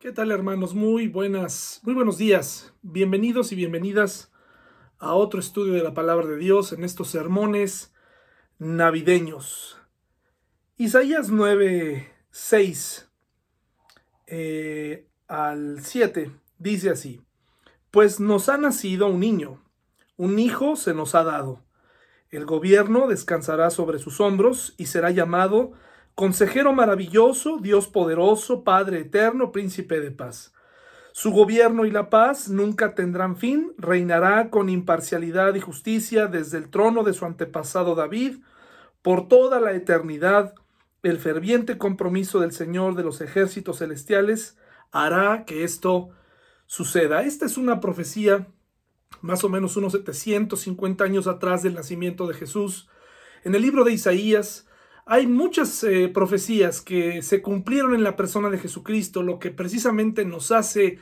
¿Qué tal hermanos? Muy buenas, muy buenos días. Bienvenidos y bienvenidas a otro estudio de la palabra de Dios en estos sermones navideños. Isaías 9, 6 eh, al 7 dice así, pues nos ha nacido un niño, un hijo se nos ha dado. El gobierno descansará sobre sus hombros y será llamado Consejero maravilloso, Dios poderoso, Padre eterno, príncipe de paz. Su gobierno y la paz nunca tendrán fin, reinará con imparcialidad y justicia desde el trono de su antepasado David por toda la eternidad. El ferviente compromiso del Señor de los ejércitos celestiales hará que esto suceda. Esta es una profecía más o menos unos 750 años atrás del nacimiento de Jesús. En el libro de Isaías, hay muchas eh, profecías que se cumplieron en la persona de Jesucristo, lo que precisamente nos hace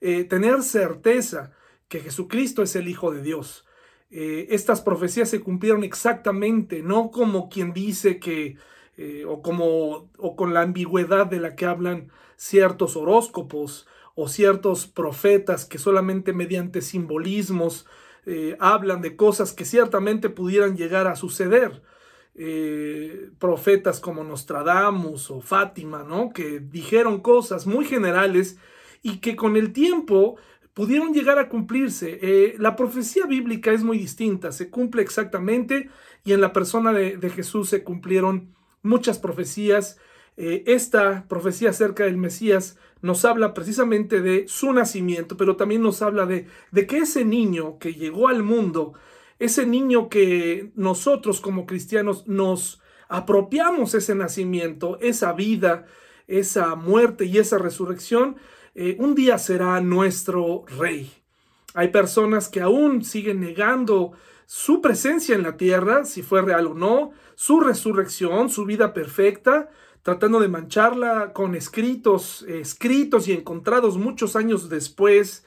eh, tener certeza que Jesucristo es el Hijo de Dios. Eh, estas profecías se cumplieron exactamente, no como quien dice que, o, como, o con la ambigüedad de la que hablan ciertos horóscopos o ciertos profetas que solamente mediante simbolismos hablan de cosas que ciertamente pudieran llegar a suceder. Eh, profetas como Nostradamus o Fátima, ¿no? Que dijeron cosas muy generales y que con el tiempo pudieron llegar a cumplirse. Eh, la profecía bíblica es muy distinta, se cumple exactamente y en la persona de, Jesús se cumplieron muchas profecías. Eh, esta profecía acerca del Mesías nos habla precisamente de su nacimiento, pero también nos habla de, de que ese niño que llegó al mundo ese niño que nosotros como cristianos nos apropiamos ese nacimiento, esa vida, esa muerte y esa resurrección, eh, un día será nuestro rey. Hay personas que aún siguen negando su presencia en la tierra, si fue real o no, su resurrección, su vida perfecta, tratando de mancharla con escritos, escritos y encontrados muchos años después,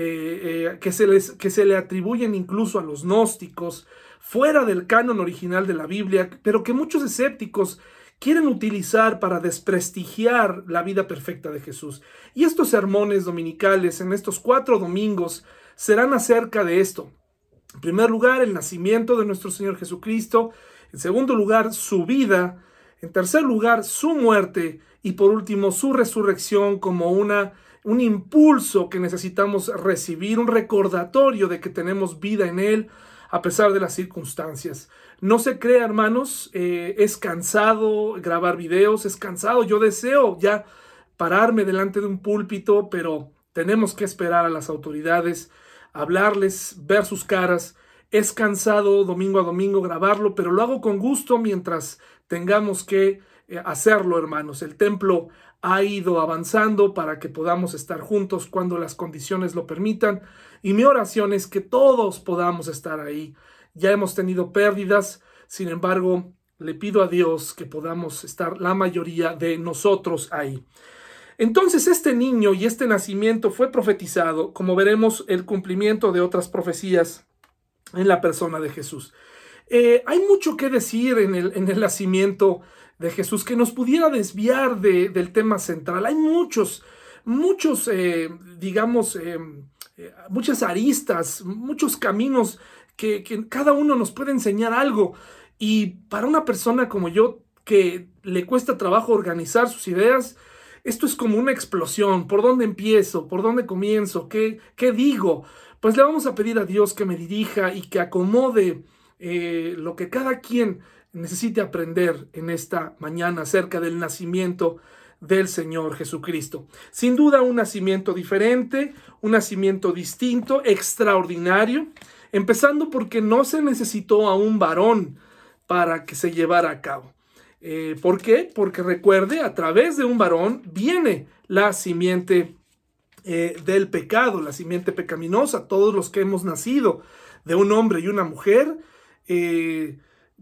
eh, eh, que, se les, que se le atribuyen incluso a los gnósticos, fuera del canon original de la Biblia, pero que muchos escépticos quieren utilizar para desprestigiar la vida perfecta de Jesús. Y estos sermones dominicales en estos cuatro domingos serán acerca de esto. En primer lugar, el nacimiento de nuestro Señor Jesucristo. En segundo lugar, su vida. En tercer lugar, su muerte. Y por último, su resurrección como una un impulso que necesitamos recibir, un recordatorio de que tenemos vida en Él a pesar de las circunstancias. No se crea, hermanos, eh, es cansado grabar videos, es cansado. Yo deseo ya pararme delante de un púlpito, pero tenemos que esperar a las autoridades, hablarles, ver sus caras. Es cansado domingo a domingo grabarlo, pero lo hago con gusto mientras tengamos que eh, hacerlo, hermanos. El templo ha ido avanzando para que podamos estar juntos cuando las condiciones lo permitan. Y mi oración es que todos podamos estar ahí. Ya hemos tenido pérdidas, sin embargo, le pido a Dios que podamos estar la mayoría de nosotros ahí. Entonces este niño y este nacimiento fue profetizado, como veremos el cumplimiento de otras profecías en la persona de Jesús. Eh, hay mucho que decir en el, en el nacimiento de Jesús que nos pudiera desviar del tema central. Hay muchos, muchos, eh, digamos, eh, eh, muchas aristas, muchos caminos que, que cada uno nos puede enseñar algo. Y para una persona como yo que le cuesta trabajo organizar sus ideas, esto es como una explosión. ¿Por dónde empiezo? ¿Por dónde comienzo? ¿Qué, qué digo? Pues le vamos a pedir a Dios que me dirija y que acomode lo que cada quien necesite aprender en esta mañana acerca del nacimiento del Señor Jesucristo. Sin duda un nacimiento diferente, un nacimiento distinto, extraordinario, empezando porque no se necesitó a un varón para que se llevara a cabo. Eh, ¿Por qué? Porque recuerde, a través de un varón viene la simiente eh, del pecado, la simiente pecaminosa. Todos los que hemos nacido de un hombre y una mujer, eh,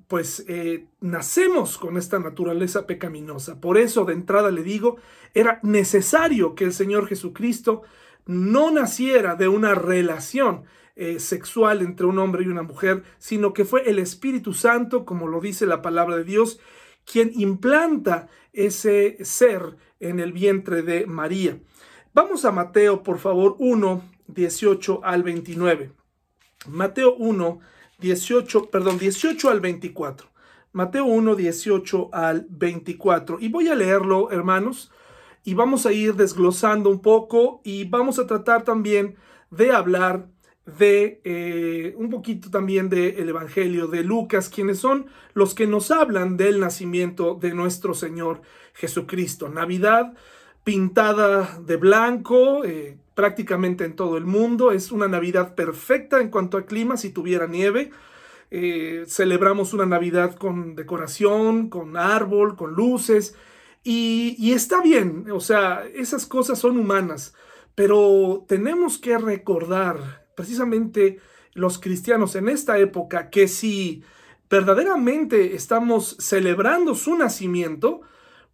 pues eh, nacemos con esta naturaleza pecaminosa. Por eso de entrada le digo, era necesario que el Señor Jesucristo no naciera de una relación eh, sexual entre un hombre y una mujer, sino que fue el Espíritu Santo, como lo dice la palabra de Dios, quien implanta ese ser en el vientre de María. Vamos a Mateo, por favor, 1, 18 al 29. Mateo 1, 18, perdón, 18 al 24. Mateo 1, 18 al 24. Y voy a leerlo, hermanos, y vamos a ir desglosando un poco y vamos a tratar también de hablar de eh, un poquito también del Evangelio de Lucas, quienes son los que nos hablan del nacimiento de nuestro Señor Jesucristo. Navidad pintada de blanco, eh, prácticamente en todo el mundo. Es una Navidad perfecta en cuanto a clima, si tuviera nieve. Eh, celebramos una Navidad con decoración, con árbol, con luces. Y, y está bien, o sea, esas cosas son humanas, pero tenemos que recordar precisamente los cristianos en esta época que si verdaderamente estamos celebrando su nacimiento,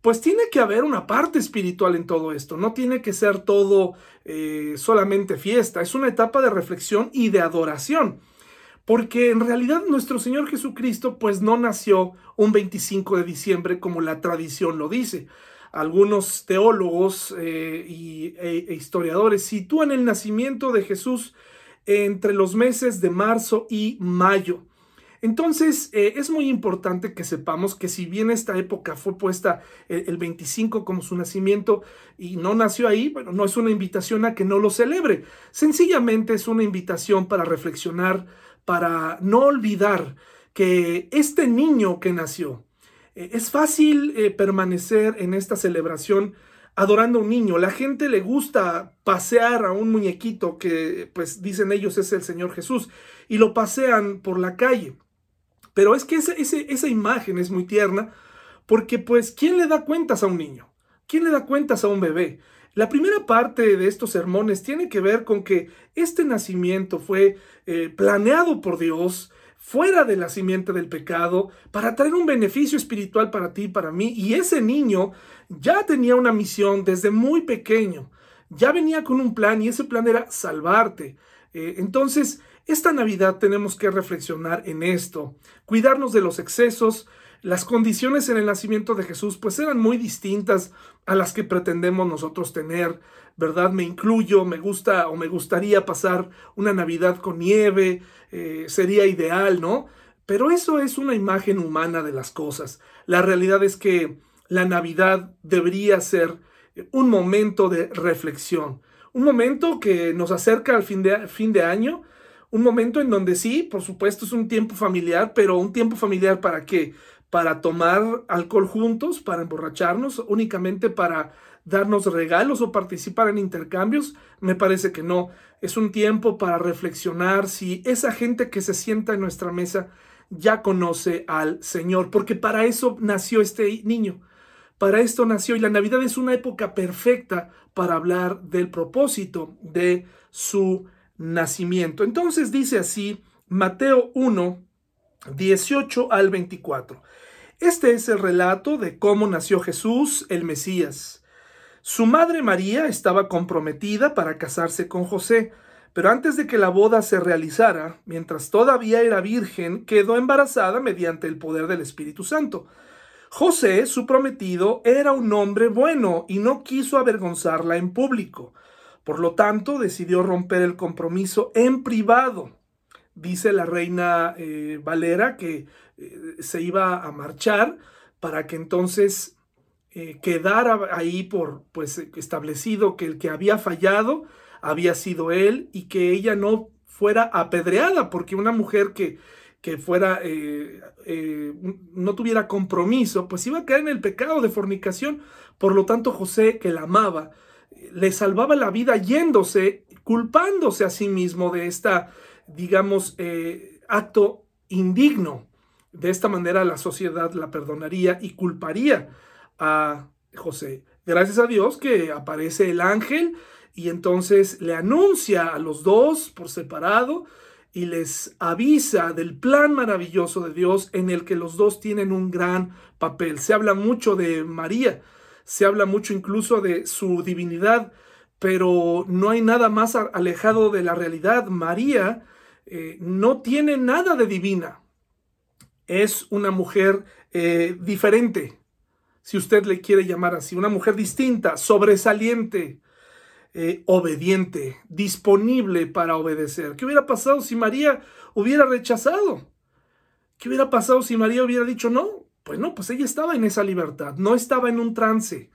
pues tiene que haber una parte espiritual en todo esto, no tiene que ser todo eh, solamente fiesta, es una etapa de reflexión y de adoración, porque en realidad nuestro Señor Jesucristo pues no nació un 25 de diciembre como la tradición lo dice. Algunos teólogos eh, y, e, e historiadores sitúan el nacimiento de Jesús entre los meses de marzo y mayo. Entonces, eh, es muy importante que sepamos que si bien esta época fue puesta eh, el, 25 como su nacimiento y no nació ahí, bueno, no es una invitación a que no lo celebre. Sencillamente es una invitación para reflexionar, para no olvidar que este niño que nació, eh, es fácil permanecer en esta celebración adorando a un niño. La gente le gusta pasear a un muñequito que, pues dicen ellos, es el Señor Jesús, y lo pasean por la calle. Pero es que esa, imagen es muy tierna porque pues, ¿quién le da cuentas a un niño? ¿Quién le da cuentas a un bebé? La primera parte de estos sermones tiene que ver con que este nacimiento fue eh, planeado por Dios fuera de la simiente del pecado para traer un beneficio espiritual para ti y para mí. Y ese niño ya tenía una misión desde muy pequeño. Ya venía con un plan y ese plan era salvarte. Eh, entonces, esta Navidad tenemos que reflexionar en esto, cuidarnos de los excesos. Las condiciones en el nacimiento de Jesús pues eran muy distintas a las que pretendemos nosotros tener, ¿verdad? Me incluyo, me gusta o me gustaría pasar una Navidad con nieve, eh, sería ideal, ¿no? Pero eso es una imagen humana de las cosas. La realidad es que la Navidad debería ser un momento de reflexión, un momento que nos acerca al fin de, fin de año, un momento en donde sí, por supuesto, es un tiempo familiar, pero un tiempo familiar para qué? Para tomar alcohol juntos, para emborracharnos, únicamente para darnos regalos o participar en intercambios, me parece que no. Es un tiempo para reflexionar si esa gente que se sienta en nuestra mesa ya conoce al Señor, porque para eso nació este niño. Para esto nació y la Navidad es una época perfecta para hablar del propósito de su nacimiento. Entonces dice así Mateo 1, 18 al 24. Este es el relato de cómo nació Jesús, el Mesías. Su madre María estaba comprometida para casarse con José, pero antes de que la boda se realizara, mientras todavía era virgen, quedó embarazada mediante el poder del Espíritu Santo. José, su prometido, era un hombre bueno y no quiso avergonzarla en público. Por lo tanto, decidió romper el compromiso en privado. Dice la reina eh, Valera que eh, se iba a marchar para que entonces eh, quedara ahí por pues establecido que el que había fallado había sido él y que ella no fuera apedreada porque una mujer que, que fuera no tuviera compromiso pues iba a caer en el pecado de fornicación por lo tanto José que la amaba le salvaba la vida yéndose, culpándose a sí mismo de esta, digamos, eh, acto indigno. De esta manera la sociedad la perdonaría y culparía a José. Gracias a Dios que aparece el ángel y entonces le anuncia a los dos por separado y les avisa del plan maravilloso de Dios en el que los dos tienen un gran papel. Se habla mucho de María se habla mucho incluso de su divinidad, pero no hay nada más alejado de la realidad. María eh, no tiene nada de divina. Es una mujer eh, diferente, si usted le quiere llamar así, una mujer distinta, sobresaliente. eh, obediente, disponible para obedecer. ¿Qué hubiera pasado si María hubiera rechazado? ¿Qué hubiera pasado si María hubiera dicho no? Pues no, pues ella estaba en esa libertad, no estaba en un trance.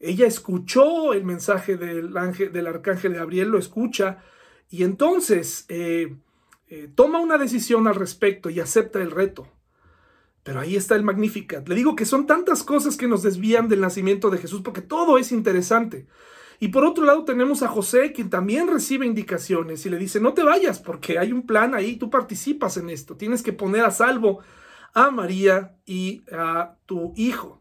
Ella escuchó el mensaje del, ángel, del arcángel Gabriel, lo escucha, y entonces eh, eh, toma una decisión al respecto y acepta el reto. Pero ahí está el Magnificat. Le digo que son tantas cosas que nos desvían del nacimiento de Jesús porque todo es interesante. Y por otro lado tenemos a José, quien también recibe indicaciones y le dice, no te vayas porque hay un plan ahí, tú participas en esto, tienes que poner a salvo a María y a tu hijo.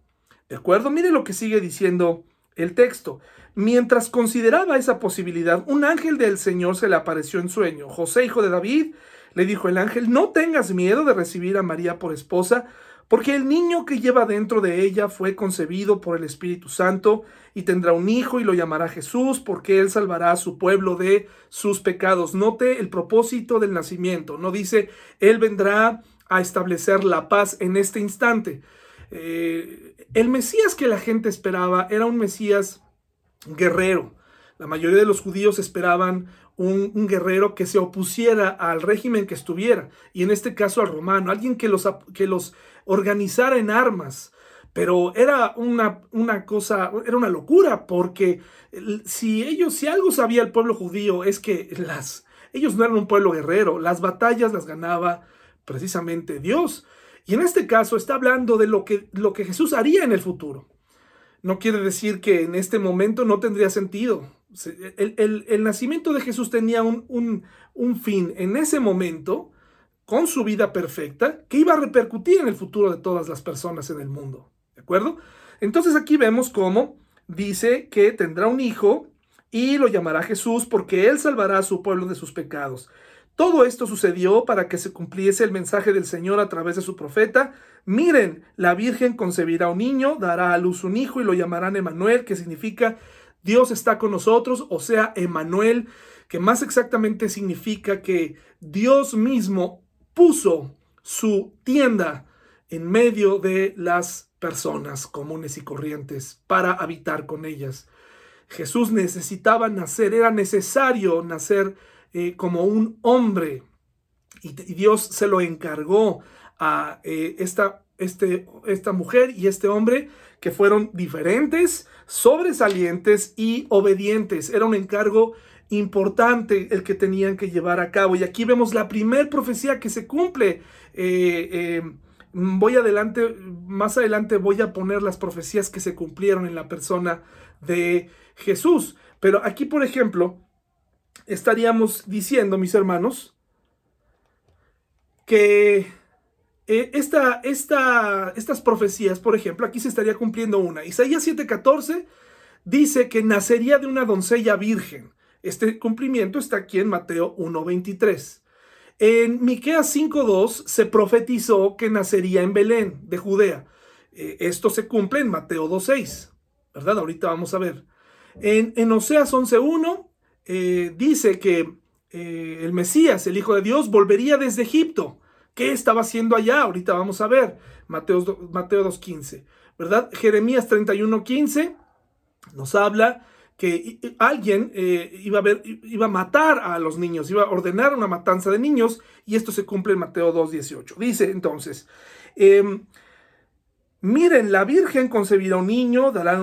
¿De acuerdo? Mire lo que sigue diciendo el texto. Mientras consideraba esa posibilidad, un ángel del Señor se le apareció en sueño. José, hijo de David, le dijo el ángel, no tengas miedo de recibir a María por esposa, porque el niño que lleva dentro de ella fue concebido por el Espíritu Santo y tendrá un hijo y lo llamará Jesús, porque él salvará a su pueblo de sus pecados. Note el propósito del nacimiento. No dice, él vendrá a establecer la paz en este instante. Eh, el Mesías que la gente esperaba era un Mesías guerrero. La mayoría de los judíos esperaban un, guerrero que se opusiera al régimen que estuviera, y en este caso al romano, alguien que los, que los organizara en armas. Pero era una, una cosa, era una locura, porque si ellos, si algo sabía el pueblo judío, es que las, ellos no eran un pueblo guerrero, las batallas las ganaba precisamente Dios. Y en este caso está hablando de lo que, lo que Jesús haría en el futuro. No quiere decir que en este momento no tendría sentido. El, nacimiento de Jesús tenía un, un, un, fin en ese momento, con su vida perfecta, que iba a repercutir en el futuro de todas las personas en el mundo. ¿De acuerdo? Entonces aquí vemos cómo dice que tendrá un hijo y lo llamará Jesús porque él salvará a su pueblo de sus pecados. Todo esto sucedió para que se cumpliese el mensaje del Señor a través de su profeta. Miren, la Virgen concebirá un niño, dará a luz un hijo y lo llamarán Emanuel, que significa Dios está con nosotros, o sea, Emanuel, que más exactamente significa que Dios mismo puso su tienda en medio de las personas comunes y corrientes para habitar con ellas. Jesús necesitaba nacer, era necesario nacer eh, como un hombre. Y, Dios se lo encargó a eh, esta, este, esta mujer y este hombre que fueron diferentes, sobresalientes y obedientes. Era un encargo importante el que tenían que llevar a cabo. Y aquí vemos la primer profecía que se cumple. Eh, voy adelante, más adelante voy a poner las profecías que se cumplieron en la persona de Jesús. Pero aquí, por ejemplo, estaríamos diciendo, mis hermanos, que eh, esta, estas profecías, por ejemplo, aquí se estaría cumpliendo una. Isaías 7:14 dice que nacería de una doncella virgen. Este cumplimiento está aquí en Mateo 1:23. En Miqueas 5:2 se profetizó que nacería en Belén, de Judea. Eh, esto se cumple en Mateo 2:6, ¿verdad? Ahorita vamos a ver. En, en Oseas 11:1 eh, dice que eh, el Mesías, el Hijo de Dios, volvería desde Egipto. ¿Qué estaba haciendo allá? Ahorita vamos a ver. Mateo, Mateo 2.15, ¿verdad? Jeremías 31.15 nos habla que alguien eh, iba, a matar a los niños, iba a ordenar una matanza de niños, y esto se cumple en Mateo 2.18. Dice entonces, em, Miren, la Virgen concebirá un niño, dará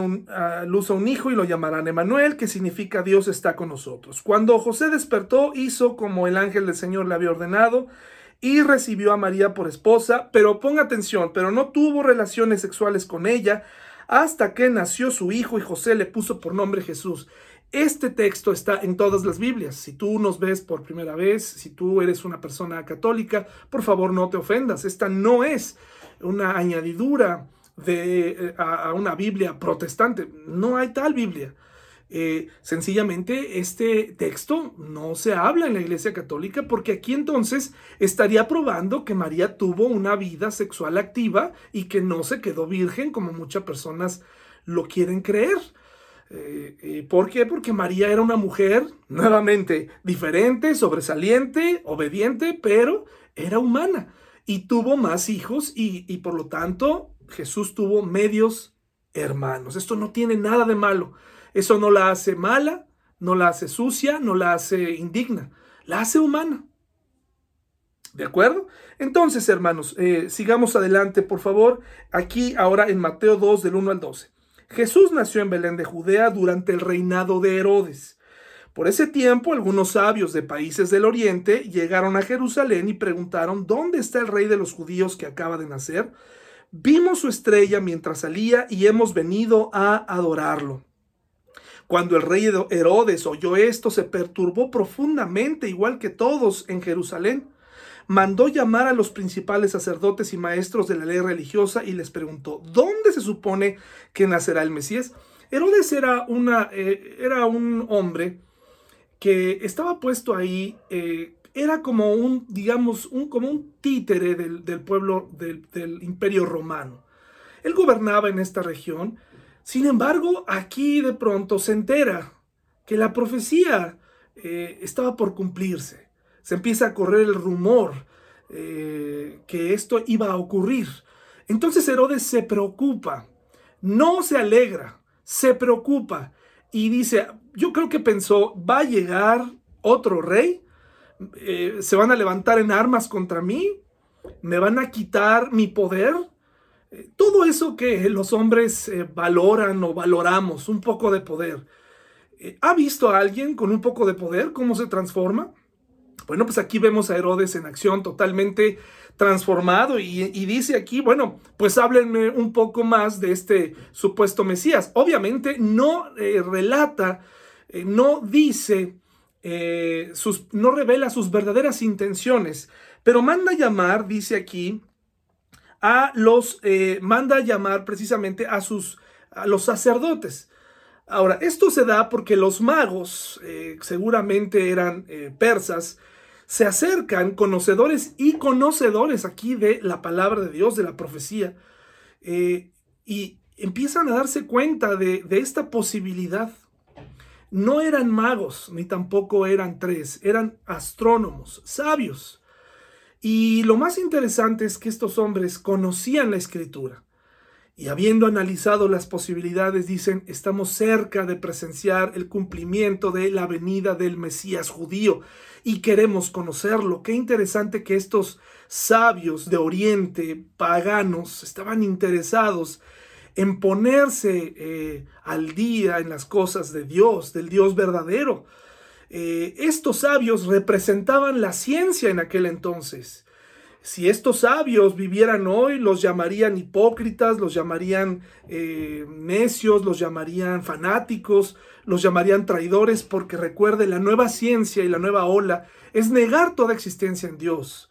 luz a un hijo y lo llamarán Emanuel, que significa Dios está con nosotros. Cuando José despertó, hizo como el ángel del Señor le había ordenado y recibió a María por esposa, pero ponga atención, pero no tuvo relaciones sexuales con ella hasta que nació su hijo y José le puso por nombre Jesús. Este texto está en todas las Biblias. Si tú nos ves por primera vez, si tú eres una persona católica, por favor no te ofendas. Esta no es una añadidura de, eh, a, una Biblia protestante. No hay tal Biblia. Eh, sencillamente este texto no se habla en la Iglesia Católica porque aquí entonces estaría probando que María tuvo una vida sexual activa y que no se quedó virgen como muchas personas lo quieren creer. Eh, ¿Por qué? Porque María era una mujer nuevamente diferente, sobresaliente, obediente, pero era humana y tuvo más hijos y, por lo tanto Jesús tuvo medios hermanos. Esto no tiene nada de malo. Eso no la hace mala, no la hace sucia, no la hace indigna, la hace humana. ¿De acuerdo? Entonces, hermanos, eh, sigamos adelante, por favor. Aquí, ahora en Mateo 2, del 1 al 12. Jesús nació en Belén de Judea durante el reinado de Herodes. Por ese tiempo, algunos sabios de países del oriente llegaron a Jerusalén y preguntaron, ¿dónde está el rey de los judíos que acaba de nacer? Vimos su estrella mientras salía y hemos venido a adorarlo. Cuando el rey Herodes oyó esto, se perturbó profundamente, igual que todos en Jerusalén. Mandó llamar a los principales sacerdotes y maestros de la ley religiosa y les preguntó, ¿dónde se supone que nacerá el Mesías? Herodes era, una, eh, era un hombre que estaba puesto ahí, eh, era como un, digamos, un, como un títere del, pueblo del, imperio romano. Él gobernaba en esta región, sin embargo, aquí de pronto se entera que la profecía eh, estaba por cumplirse. Se empieza a correr el rumor eh, que esto iba a ocurrir. Entonces Herodes se preocupa, no se alegra, se preocupa y dice, yo creo que pensó, va a llegar otro rey, eh, se van a levantar en armas contra mí, me van a quitar mi poder. Eh, todo eso que los hombres eh, valoran o valoramos, un poco de poder. ¿Ha visto a alguien con un poco de poder cómo se transforma? Bueno, pues aquí vemos a Herodes en acción totalmente transformado y, dice aquí, bueno, pues háblenme un poco más de este supuesto Mesías. Obviamente no relata, eh, no dice, eh, sus, no revela sus verdaderas intenciones, pero manda llamar, dice aquí, a los, manda llamar precisamente a sus, a los sacerdotes. Ahora, esto se da porque los magos, seguramente eran persas, se acercan conocedores y conocedores aquí de la palabra de Dios, de la profecía, eh, y empiezan a darse cuenta de, de esta posibilidad. No eran magos, ni tampoco eran tres, eran astrónomos, sabios. Y lo más interesante es que estos hombres conocían la escritura. Y habiendo analizado las posibilidades, dicen, estamos cerca de presenciar el cumplimiento de la venida del Mesías judío y queremos conocerlo. Qué interesante que estos sabios de Oriente, paganos, estaban interesados en ponerse eh, al día en las cosas de Dios, del Dios verdadero. Eh, estos sabios representaban la ciencia en aquel entonces. Si estos sabios vivieran hoy, los llamarían hipócritas, los llamarían eh, necios, los llamarían fanáticos, los llamarían traidores, porque recuerde, la nueva ciencia y la nueva ola es negar toda existencia en Dios,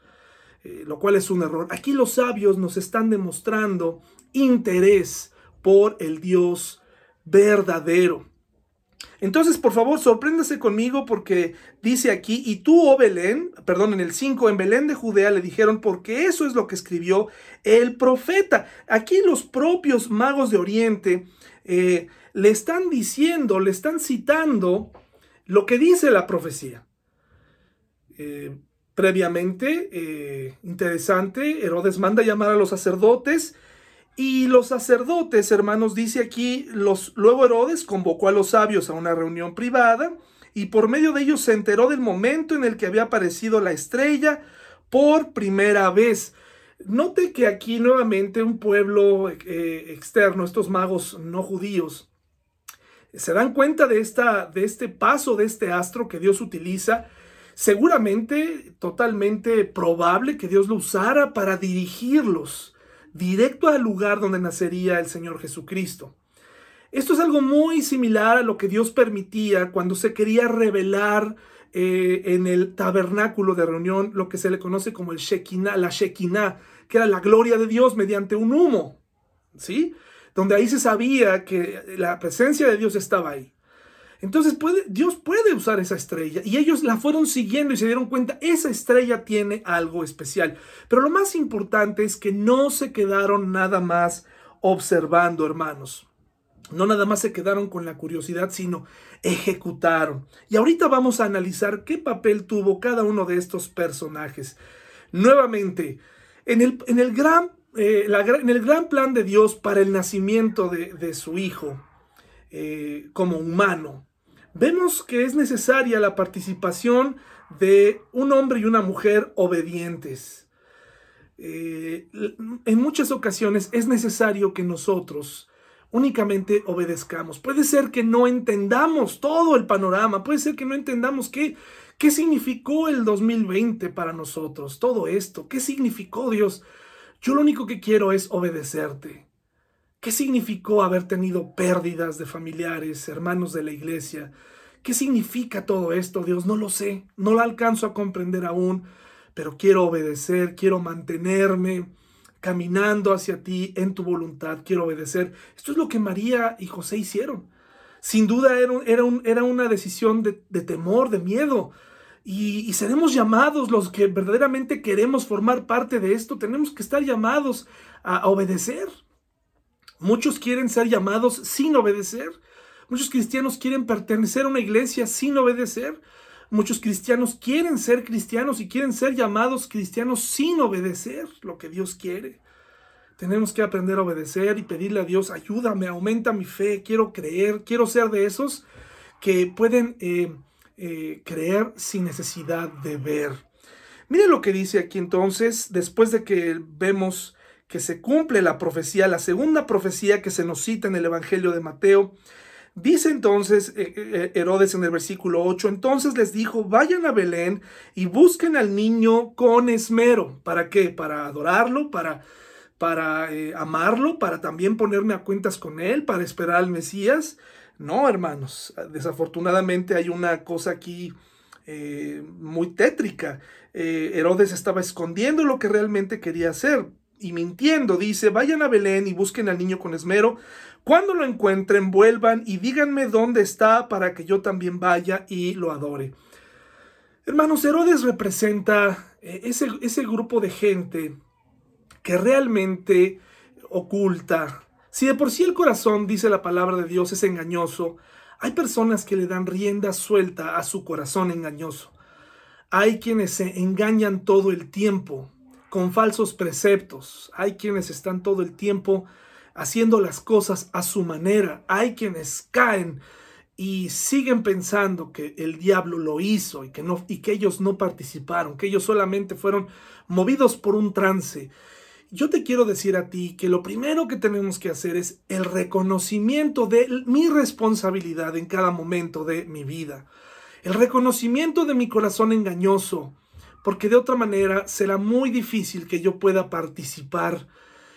eh, lo cual es un error. Aquí los sabios nos están demostrando interés por el Dios verdadero. Entonces, por favor, sorpréndase conmigo porque dice aquí, y tú, oh Belén, perdón, en el 5, en Belén de Judea le dijeron, porque eso es lo que escribió el profeta. Aquí los propios magos de Oriente eh, le están diciendo, le están citando lo que dice la profecía. Eh, previamente, eh, interesante, Herodes manda llamar a los sacerdotes y los sacerdotes, hermanos, dice aquí, los, luego Herodes convocó a los sabios a una reunión privada y por medio de ellos se enteró del momento en el que había aparecido la estrella por primera vez. Note que aquí nuevamente un pueblo eh, externo, estos magos no judíos, se dan cuenta de, esta, de este paso de este astro que Dios utiliza. Seguramente, totalmente probable que Dios lo usara para dirigirlos directo al lugar donde nacería el Señor Jesucristo. Esto es algo muy similar a lo que Dios permitía cuando se quería revelar eh, en el tabernáculo de reunión lo que se le conoce como el Shekinah, la Shekinah, que era la gloria de Dios mediante un humo, ¿sí? Donde ahí se sabía que la presencia de Dios estaba ahí. Entonces Dios puede usar esa estrella y ellos la fueron siguiendo y se dieron cuenta, esa estrella tiene algo especial. Pero lo más importante es que no se quedaron nada más observando, hermanos. No nada más se quedaron con la curiosidad, sino ejecutaron. Y ahorita vamos a analizar qué papel tuvo cada uno de estos personajes. Nuevamente, en el, eh, gran plan de Dios para el nacimiento de, su hijo eh, como humano, vemos que es necesaria la participación de un hombre y una mujer obedientes. Eh, en muchas ocasiones es necesario que nosotros únicamente obedezcamos. Puede ser que no entendamos todo el panorama, puede ser que no entendamos qué, qué significó el 2020 para nosotros, todo esto, qué significó Dios. Yo lo único que quiero es obedecerte. ¿Qué significó haber tenido pérdidas de familiares, hermanos de la iglesia? ¿Qué significa todo esto, Dios? No lo sé, no lo alcanzo a comprender aún, pero quiero obedecer, quiero mantenerme caminando hacia ti en tu voluntad, quiero obedecer. Esto es lo que María y José hicieron. Sin duda era, era, una decisión de, temor, de miedo. Y, seremos llamados los que verdaderamente queremos formar parte de esto. Tenemos que estar llamados a obedecer. Muchos quieren ser llamados sin obedecer. Muchos cristianos quieren pertenecer a una iglesia sin obedecer. Muchos cristianos quieren ser cristianos y quieren ser llamados cristianos sin obedecer lo que Dios quiere. Tenemos que aprender a obedecer y pedirle a Dios, ayúdame, aumenta mi fe, quiero creer, quiero ser de esos que pueden eh, eh, creer sin necesidad de ver. Mire lo que dice aquí entonces, después de que vemos que se cumple la profecía, la segunda profecía que se nos cita en el Evangelio de Mateo, Dice entonces eh, eh, Herodes en el versículo 8, entonces les dijo, vayan a Belén y busquen al niño con esmero. ¿Para qué? Para adorarlo, para, para eh, amarlo, para también ponerme a cuentas con él, para esperar al Mesías. No, hermanos, desafortunadamente hay una cosa aquí muy tétrica. Herodes estaba escondiendo lo que realmente quería hacer y mintiendo. Dice, vayan a Belén y busquen al niño con esmero cuando lo encuentren, vuelvan y díganme dónde está para que yo también vaya y lo adore. Hermanos, Herodes representa eh, ese, ese grupo de gente que realmente oculta. Si de por sí el corazón, dice la palabra de Dios, es engañoso, hay personas que le dan rienda suelta a su corazón engañoso. Hay quienes se engañan todo el tiempo con falsos preceptos. Hay quienes están todo el tiempo haciendo las cosas a su manera. Hay quienes caen y siguen pensando que el diablo lo hizo y que, ellos no participaron, que ellos solamente fueron movidos por un trance. Yo te quiero decir a ti que lo primero que tenemos que hacer es el reconocimiento de mi responsabilidad en cada momento de mi vida. El reconocimiento de mi corazón engañoso, porque de otra manera será muy difícil que yo pueda participar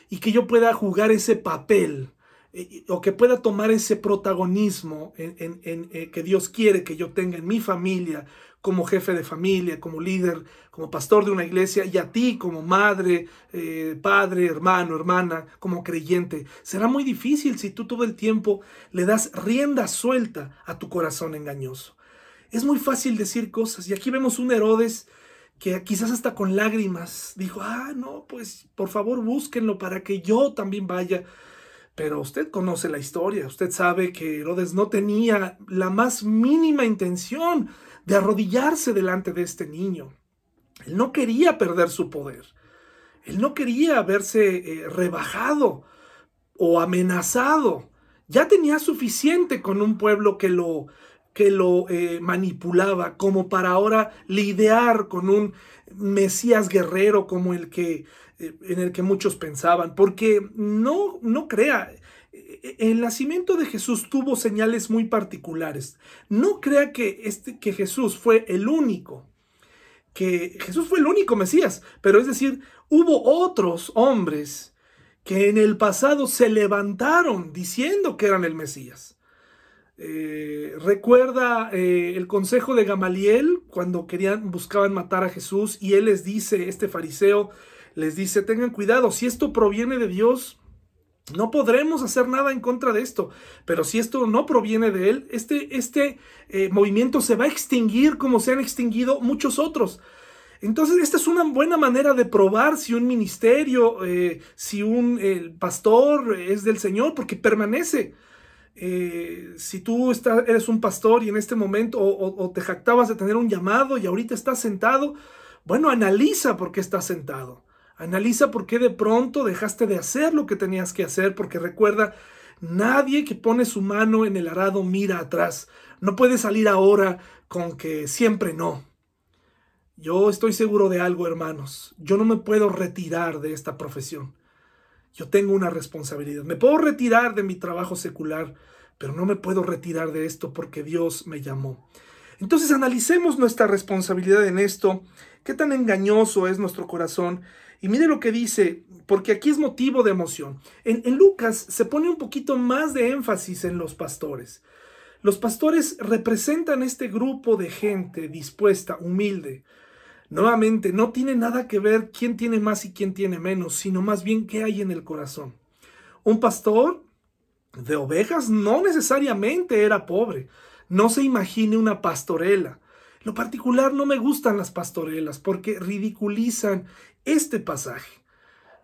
y que yo pueda jugar ese papel eh, o que pueda tomar ese protagonismo en, eh, que Dios quiere que yo tenga en mi familia, como jefe de familia, como líder, como pastor de una iglesia, y a ti como madre, eh, padre, hermano, hermana, como creyente. Será muy difícil si tú todo el tiempo le das rienda suelta a tu corazón engañoso. Es muy fácil decir cosas, y aquí vemos un Herodes que quizás hasta con lágrimas dijo, ah, no, pues por favor búsquenlo para que yo también vaya. Pero usted conoce la historia, usted sabe que Herodes no tenía la más mínima intención de arrodillarse delante de este niño. Él no quería perder su poder. Él no quería verse eh, rebajado o amenazado. Ya tenía suficiente con un pueblo que lo que lo eh, manipulaba, como para ahora lidiar con un Mesías guerrero como el que eh, en el que muchos pensaban, porque no no crea eh, el nacimiento de Jesús tuvo señales muy particulares. No crea que este que Jesús fue el único que Jesús fue el único Mesías, pero es decir, hubo otros hombres que en el pasado se levantaron diciendo que eran el Mesías. Eh, recuerda eh, el consejo de Gamaliel cuando querían, buscaban matar a Jesús y él les dice, este fariseo les dice, tengan cuidado, si esto proviene de Dios, no podremos hacer nada en contra de esto, pero si esto no proviene de él, este, este eh, movimiento se va a extinguir como se han extinguido muchos otros. Entonces, esta es una buena manera de probar si un ministerio, si un pastor es del Señor, porque permanece. Eh, si tú eres un pastor y en este momento o, te jactabas de tener un llamado y ahorita estás sentado, bueno, analiza por qué estás sentado. Analiza por qué de pronto dejaste de hacer lo que tenías que hacer, porque recuerda, Nadie que pone su mano en el arado mira atrás. No puede salir ahora con que siempre no. Yo estoy seguro de algo, hermanos. Yo no me puedo retirar de esta profesión. Yo tengo una responsabilidad. Me puedo retirar de mi trabajo secular, pero no me puedo retirar de esto porque Dios me llamó. Entonces analicemos nuestra responsabilidad en esto, qué tan engañoso es nuestro corazón. Y mire lo que dice, porque aquí es motivo de emoción. En, Lucas se pone un poquito más de énfasis en los pastores. Los pastores representan este grupo de gente dispuesta, humilde, Nuevamente, no tiene nada que ver quién tiene más y quién tiene menos, sino más bien qué hay en el corazón. Un pastor de ovejas no necesariamente era pobre. No se imagine una pastorela. Lo particular no me gustan las pastorelas porque ridiculizan este pasaje.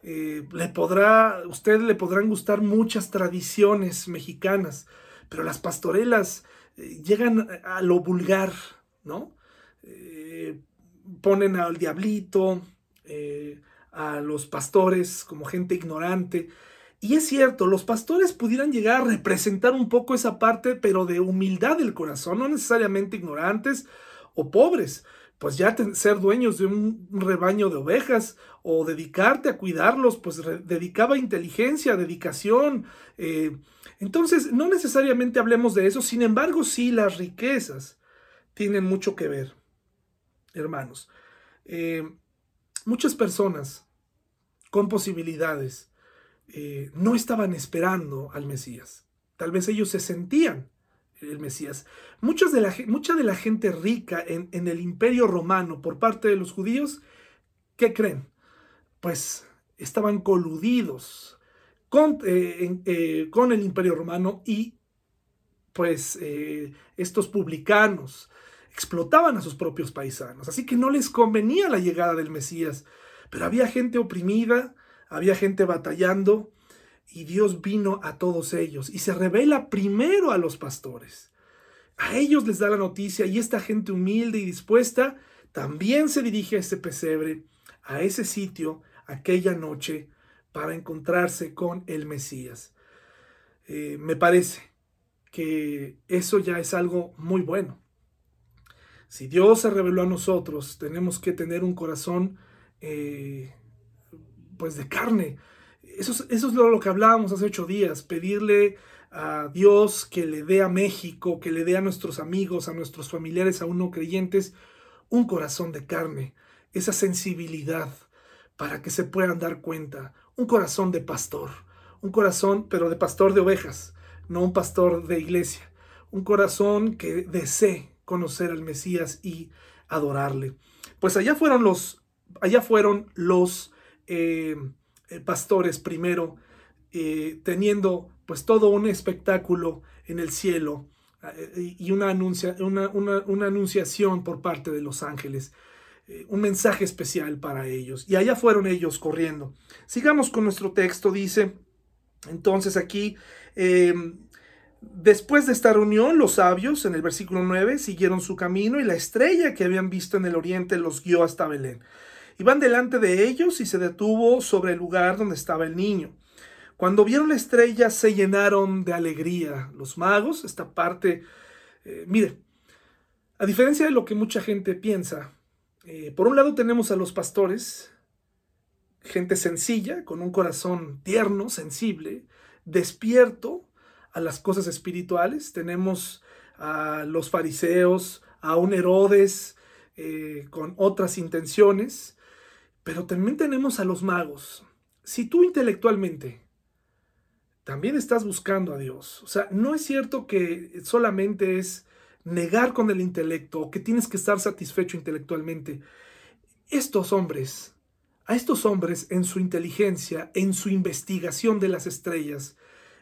Eh, le podrá, usted le podrán gustar muchas tradiciones mexicanas, pero las pastorelas eh, llegan a lo vulgar, ¿no? Eh, ponen al diablito, eh, a los pastores como gente ignorante. Y es cierto, los pastores pudieran llegar a representar un poco esa parte, pero de humildad del corazón, no necesariamente ignorantes o pobres. Pues ya ser dueños de un rebaño de ovejas o dedicarte a cuidarlos, pues dedicaba inteligencia, dedicación. Eh, entonces, no necesariamente hablemos de eso, sin embargo, sí las riquezas tienen mucho que ver hermanos. Eh, muchas personas con posibilidades eh, no estaban esperando al Mesías. Tal vez ellos se sentían el Mesías. Muchas de la, mucha de la gente rica en, el imperio romano por parte de los judíos, ¿qué creen? Pues estaban coludidos con, eh, con el imperio romano y pues estos publicanos, explotaban a sus propios paisanos, así que no les convenía la llegada del Mesías, pero había gente oprimida, había gente batallando, y Dios vino a todos ellos y se revela primero a los pastores. A ellos les da la noticia y esta gente humilde y dispuesta también se dirige a ese pesebre, a ese sitio, aquella noche, para encontrarse con el Mesías. Eh, me parece que eso ya es algo muy bueno. Si Dios se reveló a nosotros, tenemos que tener un corazón eh, pues de carne. Eso es, lo, que hablábamos hace ocho días, pedirle a Dios que le dé a México, que le dé a nuestros amigos, a nuestros familiares aún no creyentes, un corazón de carne, esa sensibilidad para que se puedan dar cuenta, un corazón de pastor, un corazón, pero de pastor de ovejas, no un pastor de iglesia, un corazón que desee conocer al Mesías y adorarle. Pues allá fueron los, allá fueron los eh, eh, pastores primero, eh, teniendo pues todo un espectáculo en el cielo y una, anuncia, una, una, anunciación por parte de los ángeles un mensaje especial para ellos. Y allá fueron ellos corriendo. Sigamos con nuestro texto, dice, entonces aquí, Después de esta reunión, los sabios, en el versículo 9, siguieron su camino y la estrella que habían visto en el oriente los guió hasta Belén. Iban delante de ellos y se detuvo sobre el lugar donde estaba el niño. Cuando vieron la estrella se llenaron de alegría. Los magos, esta parte, eh, mire, a diferencia de lo que mucha gente piensa, eh, por un lado tenemos a los pastores, gente sencilla, con un corazón tierno, sensible, despierto, a las cosas espirituales. Tenemos a los fariseos, a un Herodes eh, con otras intenciones, pero también tenemos a los magos. Si tú intelectualmente también estás buscando a Dios, o sea, no es cierto que solamente es negar con el intelecto o que tienes que estar satisfecho intelectualmente. Estos hombres, a estos hombres en su inteligencia, en su investigación de las estrellas,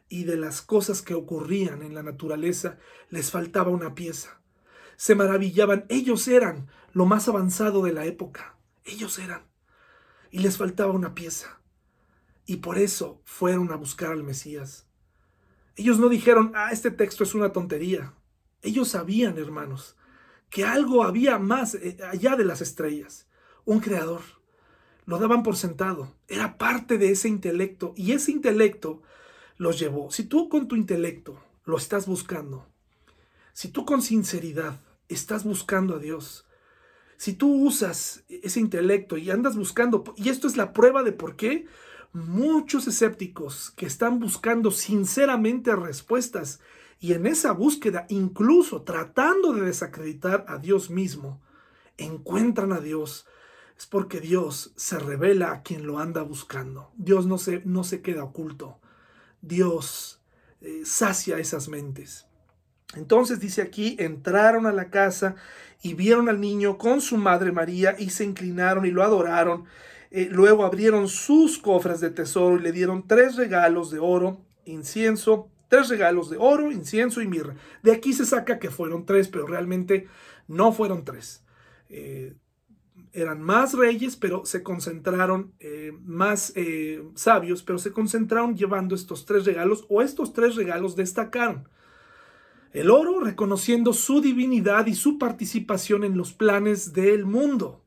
y de las cosas que ocurrían en la naturaleza les faltaba una pieza. Se maravillaban, ellos eran lo más avanzado de la época, ellos eran, y les faltaba una pieza. Y por eso fueron a buscar al Mesías. Ellos no dijeron, ah, este texto es una tontería. Ellos sabían, hermanos, que algo había más eh, allá de las estrellas, un creador. Lo daban por sentado, era parte de ese intelecto, y ese intelecto los llevó. Si tú con tu intelecto lo estás buscando, si tú con sinceridad estás buscando a Dios, si tú usas ese intelecto y andas buscando, y esto es la prueba de por qué muchos escépticos que están buscando sinceramente respuestas y en esa búsqueda, incluso tratando de desacreditar a Dios mismo, encuentran a Dios, es porque Dios se revela a quien lo anda buscando. Dios no se, no se queda oculto. Dios eh, sacia esas mentes. Entonces dice aquí, entraron a la casa y vieron al niño con su madre María y se inclinaron y lo adoraron. Eh, luego abrieron sus cofres de tesoro y le dieron tres regalos de oro, incienso, tres regalos de oro, incienso y mirra. De aquí se saca que fueron tres, pero realmente no fueron tres. Eh, eran más reyes, pero se concentraron, eh, más sabios, pero se concentraron llevando estos tres regalos o estos tres regalos destacaron. El oro reconociendo su divinidad y su participación en los planes del mundo.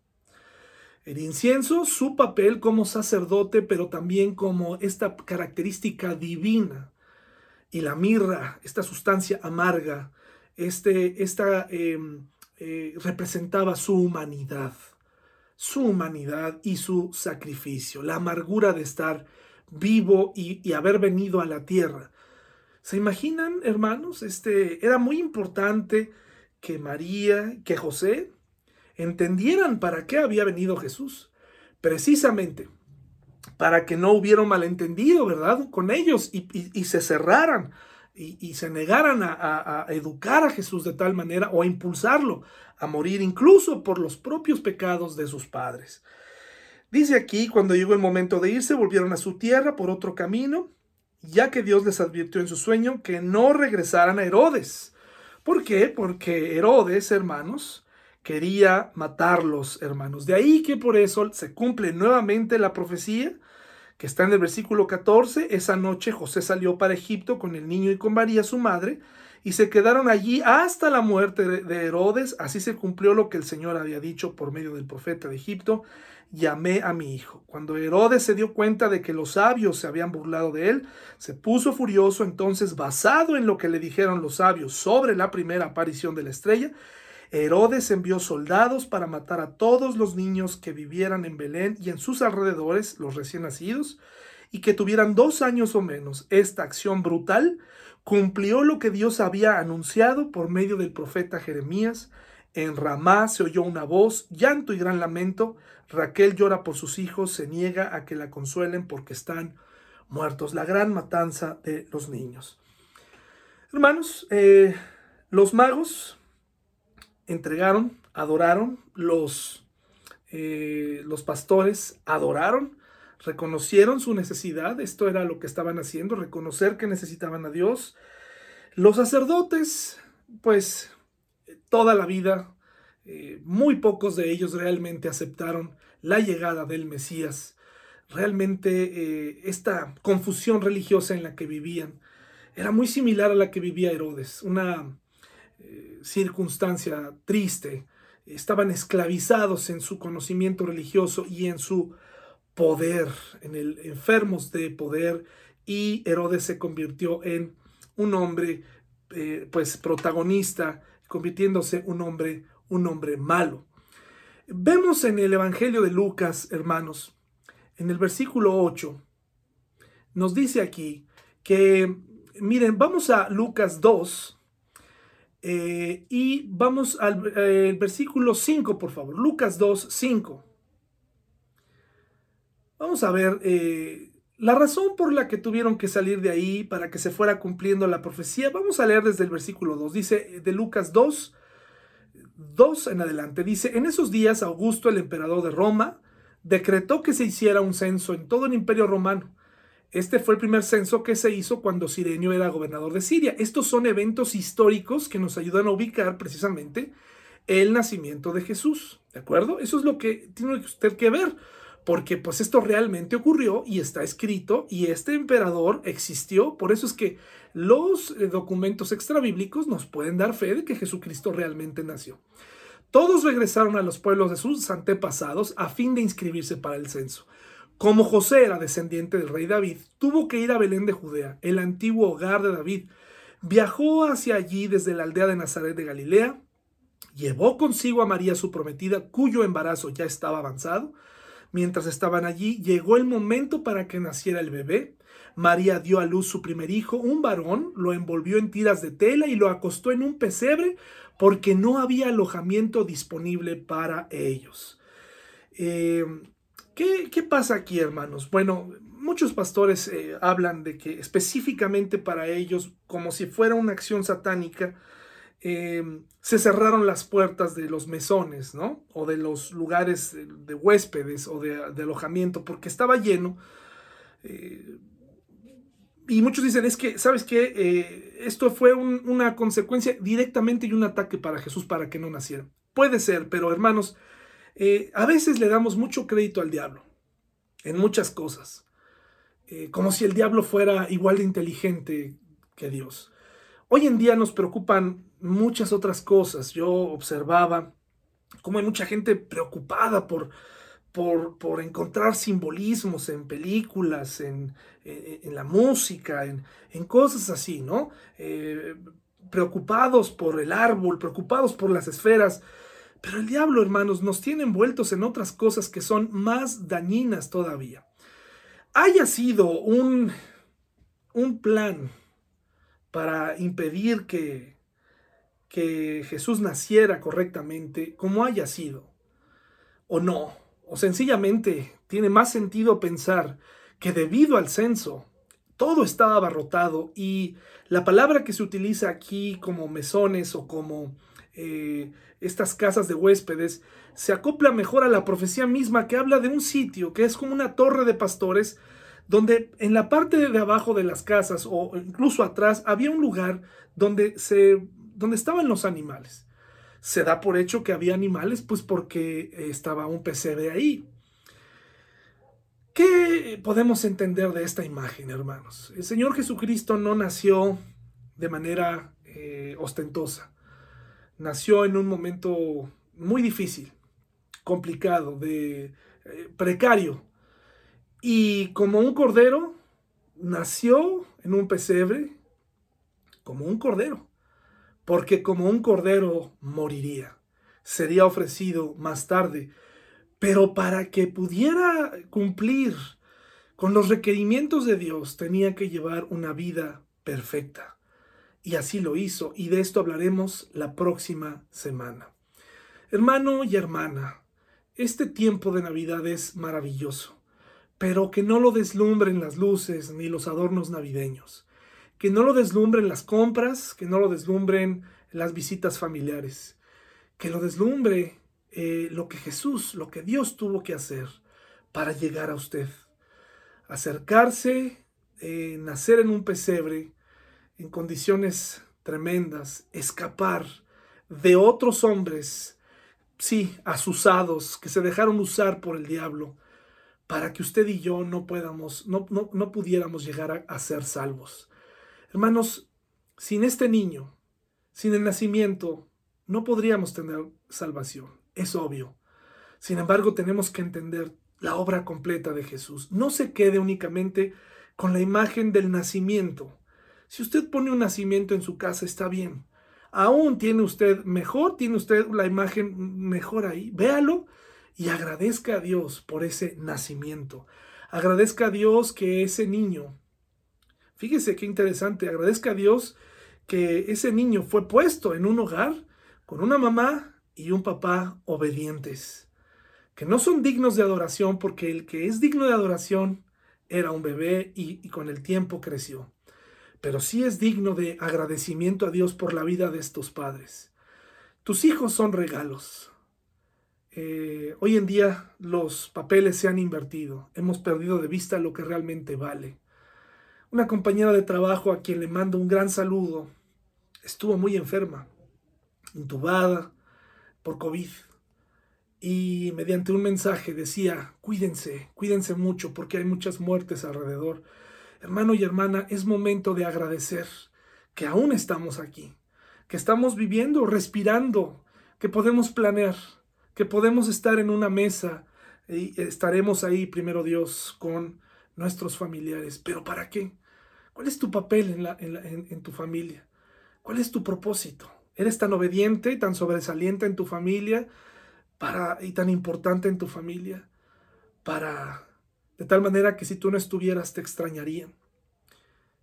El incienso, su papel como sacerdote, pero también como esta característica divina. Y la mirra, esta sustancia amarga, este, esta em, eh, representaba su humanidad, su humanidad y su sacrificio, la amargura de estar vivo y, y haber venido a la tierra ¿Se imaginan, hermanos? Este, era muy importante que María, que José entendieran para qué había venido Jesús. Precisamente para que no hubiera malentendido, ¿verdad? Con ellos y, se cerraran y, se negaran a, a, educar a Jesús de tal manera o a impulsarlo a morir incluso por los propios pecados de sus padres. Dice aquí, cuando llegó el momento de irse, volvieron a su tierra por otro camino ya que Dios les advirtió en su sueño que no regresaran a Herodes. ¿Por qué? Porque Herodes, hermanos, quería matarlos, hermanos. De ahí que por eso se cumple nuevamente la profecía que está en el versículo 14. Esa noche José salió para Egipto con el niño y con María su madre, y se quedaron allí hasta la muerte de Herodes. Así se cumplió lo que el Señor había dicho por medio del profeta de Egipto llamé a mi hijo. Cuando Herodes se dio cuenta de que los sabios se habían burlado de él, se puso furioso, entonces basado en lo que le dijeron los sabios sobre la primera aparición de la estrella, Herodes envió soldados para matar a todos los niños que vivieran en Belén y en sus alrededores, los recién nacidos, y que tuvieran dos años o menos. Esta acción brutal cumplió lo que Dios había anunciado por medio del profeta Jeremías, en Ramá se oyó una voz, llanto y gran lamento. Raquel llora por sus hijos, se niega a que la consuelen porque están muertos. La gran matanza de los niños. Hermanos, eh, los magos entregaron, adoraron, los, eh, los pastores adoraron, reconocieron su necesidad, esto era lo que estaban haciendo, reconocer que necesitaban a Dios. Los sacerdotes, pues toda la vida. Eh, muy pocos de ellos realmente aceptaron la llegada del Mesías. Realmente eh, esta confusión religiosa en la que vivían era muy similar a la que vivía Herodes, una circunstancia triste. Estaban esclavizados en su conocimiento religioso y en su poder, en el enfermos de poder, y Herodes se convirtió en un hombre pues protagonista convirtiéndose un hombre, un hombre malo. Vemos en el Evangelio de Lucas, hermanos, en el versículo 8, nos dice aquí que, miren, vamos a Lucas 2 eh, y vamos al versículo 5, por favor. Lucas 2, 5. Vamos a ver eh, la razón por la que tuvieron que salir de ahí para que se fuera cumpliendo la profecía, vamos a leer desde el versículo 2, dice de Lucas 2, 2 en adelante, dice, en esos días Augusto, el emperador de Roma, decretó que se hiciera un censo en todo el imperio romano. Este fue el primer censo que se hizo cuando Sirenio era gobernador de Siria. Estos son eventos históricos que nos ayudan a ubicar precisamente el nacimiento de Jesús. ¿De acuerdo? Eso es lo que tiene usted que ver porque pues esto realmente ocurrió y está escrito y este emperador existió, por eso es que los eh, documentos extrabíblicos nos pueden dar fe de que Jesucristo realmente nació. Todos regresaron a los pueblos de sus antepasados a fin de inscribirse para el censo. Como José era descendiente del rey David, tuvo que ir a Belén de Judea, el antiguo hogar de David. Viajó hacia allí desde la aldea de Nazaret de Galilea, llevó consigo a María su prometida, cuyo embarazo ya estaba avanzado. Mientras estaban allí, llegó el momento para que naciera el bebé. María dio a luz su primer hijo, un varón, lo envolvió en tiras de tela y lo acostó en un pesebre porque no había alojamiento disponible para ellos. Eh, ¿qué, pasa aquí, hermanos? Bueno, muchos pastores eh, hablan de que específicamente para ellos, como si fuera una acción satánica, eh, se cerraron las puertas de los mesones, ¿no? O de los lugares de huéspedes o de, alojamiento, porque estaba lleno. y muchos dicen, es que, ¿sabes qué? esto fue una consecuencia directamente y un ataque para Jesús para que no naciera. Puede ser, pero hermanos, eh, a veces le damos mucho crédito al diablo en muchas cosas, eh, como si el diablo fuera igual de inteligente que Dios. Hoy en día nos preocupan muchas otras cosas. Yo observaba cómo hay mucha gente preocupada por, por, encontrar simbolismos en películas, en, la música, en, cosas así, ¿no? Eh, preocupados por el árbol, preocupados por las esferas. Pero el diablo, hermanos, nos tiene envueltos en otras cosas que son más dañinas todavía. Haya sido un, un plan para impedir que, que Jesús naciera correctamente, como haya sido, o no, o sencillamente tiene más sentido pensar que debido al censo, todo estaba abarrotado y la palabra que se utiliza aquí como mesones o como eh, estas casas de huéspedes, se acopla mejor a la profecía misma que habla de un sitio que es como una torre de pastores, donde en la parte de abajo de las casas o incluso atrás había un lugar donde, se, donde estaban los animales. Se da por hecho que había animales, pues porque estaba un pesebre ahí. ¿Qué podemos entender de esta imagen, hermanos? El Señor Jesucristo no nació de manera eh, ostentosa nació en un momento muy difícil, complicado, de eh, precario. Y como un cordero, nació en un pesebre como un cordero, porque como un cordero moriría, sería ofrecido más tarde, pero para que pudiera cumplir con los requerimientos de Dios tenía que llevar una vida perfecta. Y así lo hizo, y de esto hablaremos la próxima semana. Hermano y hermana, este tiempo de Navidad es maravilloso, pero que no lo deslumbren las luces ni los adornos navideños, que no lo deslumbren las compras, que no lo deslumbren las visitas familiares, que lo deslumbre eh, lo que Jesús, lo que Dios tuvo que hacer para llegar a usted, acercarse, eh, nacer en un pesebre, en condiciones tremendas, escapar de otros hombres, sí, asusados, que se dejaron usar por el diablo, para que usted y yo no podamos, no, no, pudiéramos llegar a, a ser salvos. Hermanos, sin este niño, sin el nacimiento, no podríamos tener salvación, es obvio. Sin embargo, tenemos que entender la obra completa de Jesús. No se quede únicamente con la imagen del nacimiento, si usted pone un nacimiento en su casa, está bien. Aún tiene usted mejor, tiene usted la imagen mejor ahí. Véalo y agradezca a Dios por ese nacimiento. Agradezca a Dios que ese niño, fíjese qué interesante, agradezca a Dios que ese niño fue puesto en un hogar con una mamá y un papá obedientes, que no son dignos de adoración porque el que es digno de adoración era un bebé y, y con el tiempo creció pero sí es digno de agradecimiento a Dios por la vida de estos padres. Tus hijos son regalos. Eh, hoy en día los papeles se han invertido, hemos perdido de vista lo que realmente vale. Una compañera de trabajo a quien le mando un gran saludo estuvo muy enferma, intubada por COVID. Y mediante un mensaje decía, cuídense, cuídense mucho porque hay muchas muertes alrededor. Hermano y hermana, es momento de agradecer que aún estamos aquí, que estamos viviendo, respirando, que podemos planear, que podemos estar en una mesa y estaremos ahí, primero Dios, con nuestros familiares. Pero ¿para qué? ¿Cuál es tu papel en, la, en, tu familia? ¿Cuál es tu propósito? ¿Eres tan obediente, tan sobresaliente en tu familia para, y tan importante en tu familia para de tal manera que si tú no estuvieras te extrañarían?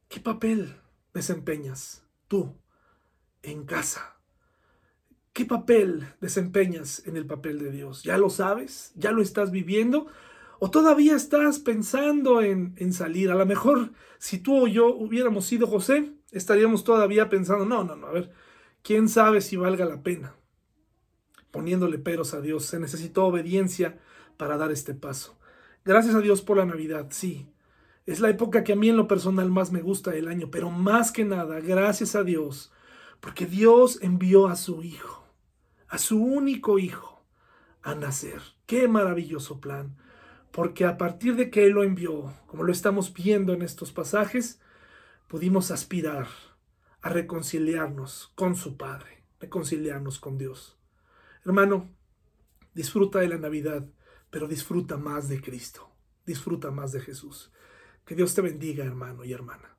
¿Qué papel desempeñas tú en casa? ¿Qué papel desempeñas en el papel de Dios? ¿Ya lo sabes? ¿Ya lo estás viviendo? ¿O todavía estás pensando en, salir? A lo mejor si tú o yo hubiéramos sido José, estaríamos todavía pensando, no, no, no, a ver, ¿quién sabe si valga la pena? Poniéndole peros a Dios. Se necesitó obediencia para dar este paso. Gracias a Dios por la Navidad, sí. Es la época que a mí en lo personal más me gusta del año, pero más que nada, gracias a Dios, porque Dios envió a su Hijo a su único hijo a nacer. Qué maravilloso plan, porque a partir de que Él lo envió, como lo estamos viendo en estos pasajes, pudimos aspirar a reconciliarnos con su Padre, reconciliarnos con Dios. Hermano, disfruta de la Navidad, pero disfruta más de Cristo, disfruta más de Jesús. Que Dios te bendiga, hermano y hermana.